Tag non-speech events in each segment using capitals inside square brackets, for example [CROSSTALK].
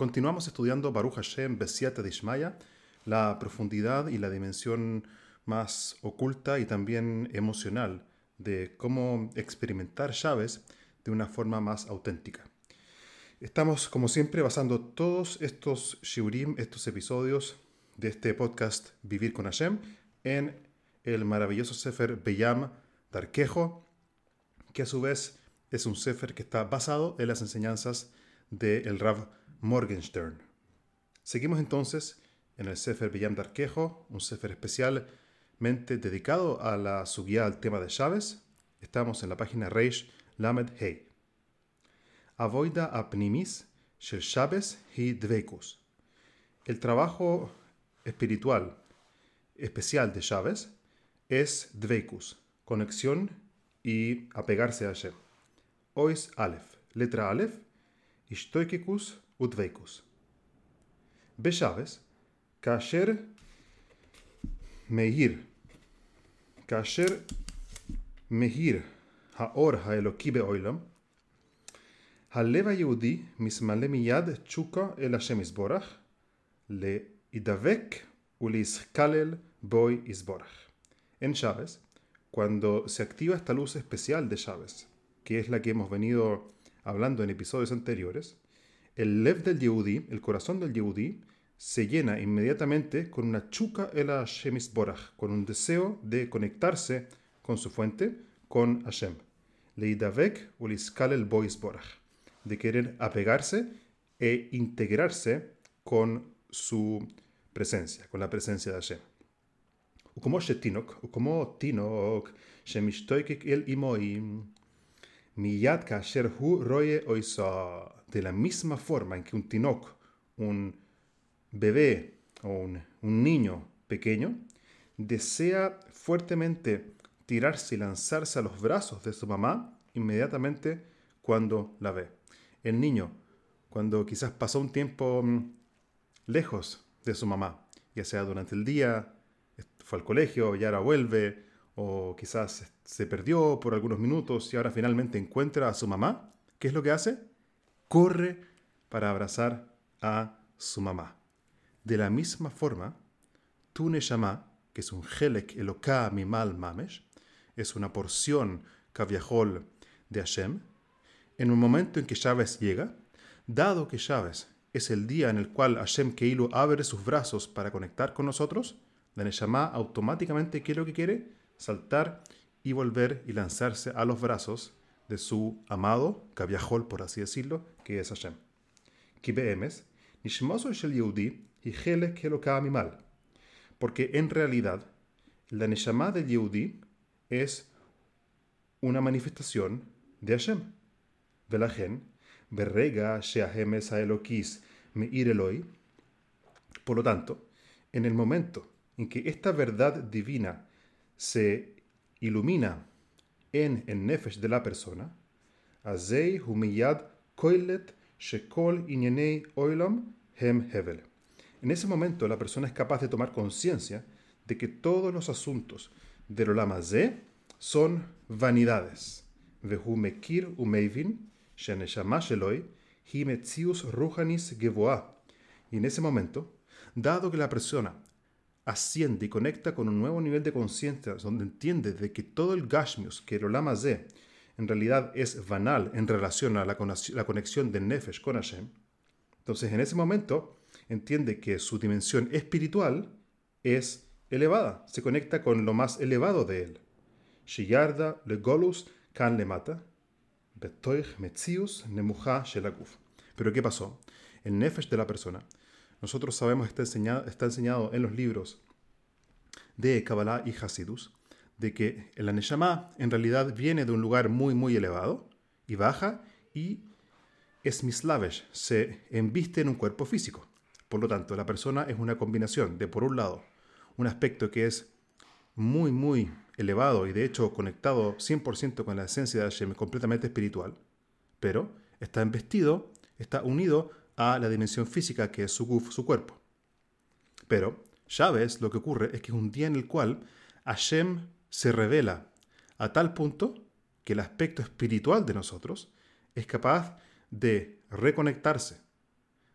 Continuamos estudiando Baruch Hashem Besiata Dishmaya, la profundidad y la dimensión más oculta y también emocional de cómo experimentar llaves de una forma más auténtica. Estamos, como siempre, basando todos estos shiurim, estos episodios de este podcast Vivir con Hashem, en el maravilloso Sefer Beyam Darkejo, que a su vez es un Sefer que está basado en las enseñanzas del Rav Morgenstern. Seguimos entonces en el Sefer Beyam Darkejo, un Sefer especialmente dedicado a la subida al tema de llaves. Estamos en la página Reish Lamed Hei. Avoida apnimis shel Shabbes hi dvekus. El trabajo espiritual especial de Chávez es dveikus, conexión y apegarse a Hashem. Ois Aleph, letra Aleph, ishtoikikus ודבקוס. בשבס, כאשר מאיר, כאשר מאיר האור האלוקי בעולם, הלב היהודי מסמלא מיד תשוקה אל השם יזבורך, להידבק ולהסקלל בוי יזבורך. En Chávez, cuando se activa esta luz especial de Chávez, que es la que hemos venido hablando en episodios anteriores, el lev del Yehudi, el corazón del Yehudi, se llena inmediatamente con una chuca el Hashem Borach, con un deseo de conectarse con su fuente, con Hashem. Leidavek uliskal el bois Borach, de querer apegarse e integrarse con su presencia, con la presencia de Hashem. como shetinok, como tinok, shemishtoikik el imoim, miyad kasher hu roye oisa de la misma forma en que un tinoc, un bebé o un, niño pequeño, desea fuertemente tirarse y lanzarse a los brazos de su mamá inmediatamente cuando la ve. El niño, cuando quizás pasó un tiempo mm, lejos de su mamá, ya sea durante el día, fue al colegio y ahora vuelve, o quizás se perdió por algunos minutos y ahora finalmente encuentra a su mamá, ¿qué es lo que hace? Corre para abrazar a su mamá. De la misma forma, tu Neshama, que es un Helek Eloka Mimal Mamesh, es una porción caviajol de Hashem, en un momento en que Chávez llega, dado que Chávez es el día en el cual Hashem Keilu abre sus brazos para conectar con nosotros, la Neshama automáticamente, ¿qué lo que quiere? Saltar y volver y lanzarse a los brazos de su amado, Kaviahol, por así decirlo, que es Hashem. Porque en realidad, la Neshama del Yehudi es una manifestación de Hashem. Velagen, Berrega Sheahem Elokis Meir Eloi. Por lo tanto, en el momento en que esta verdad divina se ilumina en el nefesh de la persona, azei humiyad koilet shekol inyenei oilam hem hevel. En ese momento la persona es capaz de tomar conciencia de que todos los asuntos del Olam ze son vanidades. Vehu mekir umeivin sheneshama sheloi hi metzius ruhanis gevoa. Y en ese momento, dado que la persona asciende y conecta con un nuevo nivel de conciencia donde entiende de que todo el Gashmius, que el Olama Z, en realidad es banal en relación a la, conexión de Nefesh con Hashem, entonces en ese momento entiende que su dimensión espiritual es elevada, se conecta con lo más elevado de él. Shiyarda le golus kan le mata, betoich metzius nemuja shelaguf. Pero ¿qué pasó? El Nefesh de la persona nosotros sabemos está enseñado, está enseñado en los libros de Kabbalah y Hasidus, de que el Aneshama en realidad viene de un lugar muy, muy elevado y baja y es mislavesh, se embiste en un cuerpo físico. Por lo tanto, la persona es una combinación de, por un lado, un aspecto que es muy, muy elevado y de hecho conectado 100% con la esencia de Hashem, completamente espiritual, pero está embestido, está unido a la dimensión física que es su cuerpo. Pero, ves, lo que ocurre es que es un día en el cual Hashem se revela a tal punto que el aspecto espiritual de nosotros es capaz de reconectarse,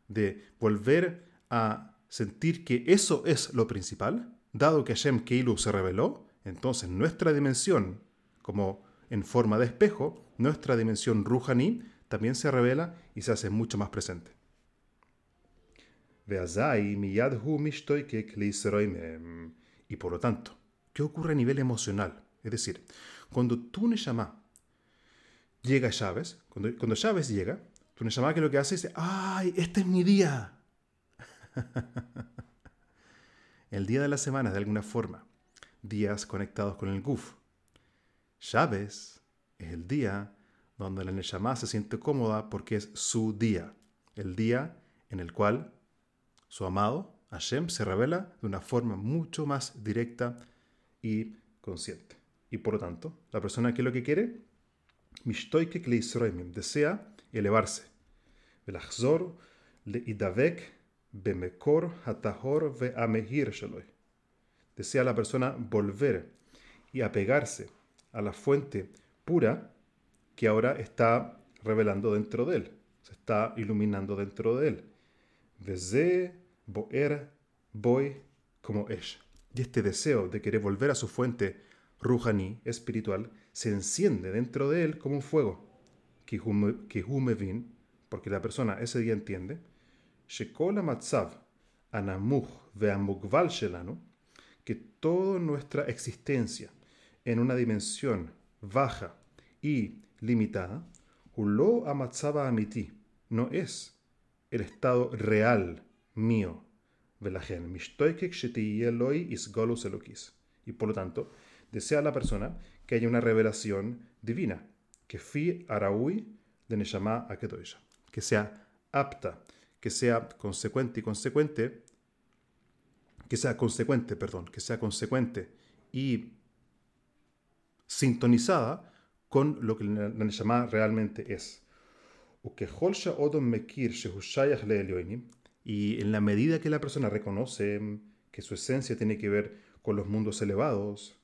de volver a sentir que eso es lo principal, dado que Hashem Keilu se reveló, entonces nuestra dimensión, como en forma de espejo, nuestra dimensión Ruhani también se revela y se hace mucho más presente. Y por lo tanto, ¿qué ocurre a nivel emocional? Es decir, cuando tú Neshama llega a Chávez, cuando, cuando Chávez llega, tu Neshama que lo que hace es, ¡ay, este es mi día! [LAUGHS] el día de la semana, de alguna forma, días conectados con el Guf. Chávez es el día donde la Neshama se siente cómoda porque es su día, el día en el cual su amado, Hashem, se revela de una forma mucho más directa y consciente. Y por lo tanto, la persona que lo que quiere, desea elevarse. Bemekor hatahor ve'amehir Desea la persona volver y apegarse a la fuente pura que ahora está revelando dentro de él, se está iluminando dentro de él. Veze boer boy como es. Y este deseo de querer volver a su fuente ruhani, espiritual, se enciende dentro de él como un fuego. Que vin, porque la persona ese día entiende, Shekola matzav anamuch ve'amugval shelanu, que toda nuestra existencia en una dimensión baja y limitada, Ulo amatzava amiti, no es el estado real mío. Y por lo tanto, desea la persona que haya una revelación divina, que fi araui de neshama akedoisha, que sea apta, que sea consecuente y consecuente, que sea consecuente, perdón, que sea consecuente y sintonizada con lo que la Neshama realmente es. Y en la medida que la persona reconoce que su esencia tiene que ver con los mundos elevados,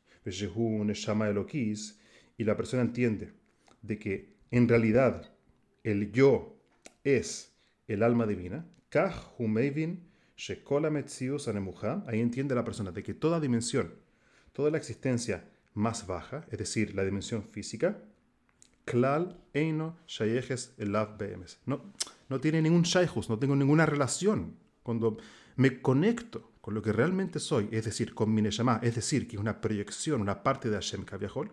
y la persona entiende de que en realidad el yo es el alma divina, ahí entiende la persona de que toda dimensión, toda la existencia más baja, es decir, la dimensión física, klal eino elav. No, no tiene ningún shayhus, no tengo ninguna relación. Cuando me conecto con lo que realmente soy, es decir, con mi neshama, es decir, que es una proyección, una parte de Hashem Kaviahol,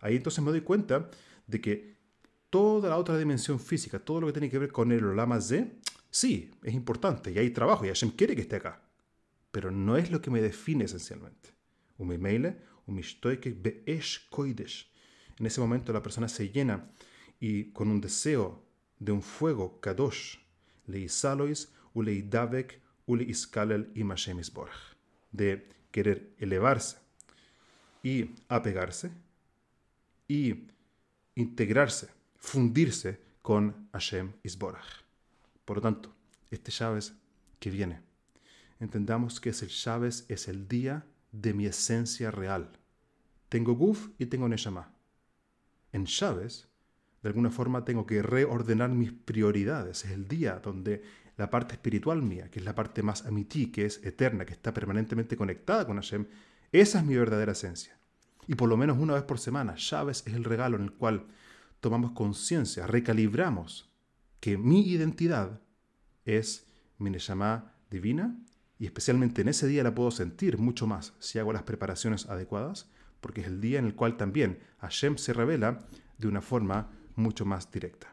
ahí entonces me doy cuenta de que toda la otra dimensión física, todo lo que tiene que ver con el Olama Z, sí, es importante y hay trabajo y Hashem quiere que esté acá, pero no es lo que me define esencialmente. En ese momento la persona se llena y con un deseo de un fuego kadosh, leisalois, uleidavek, ule iskalel y de querer elevarse y apegarse y integrarse, fundirse con Hashem Isborach. Por lo tanto, este Chávez que viene, entendamos que es el Chávez, es el día de mi esencia real. Tengo Guf y tengo Neshama. En Chávez, de alguna forma, tengo que reordenar mis prioridades. Es el día donde la parte espiritual mía, que es la parte más amití, que es eterna, que está permanentemente conectada con Hashem, esa es mi verdadera esencia. Y por lo menos una vez por semana, Chávez es el regalo en el cual tomamos conciencia, recalibramos que mi identidad es mi Neshama divina y especialmente en ese día la puedo sentir mucho más si hago las preparaciones adecuadas, porque es el día en el cual también Hashem se revela de una forma mucho más directa.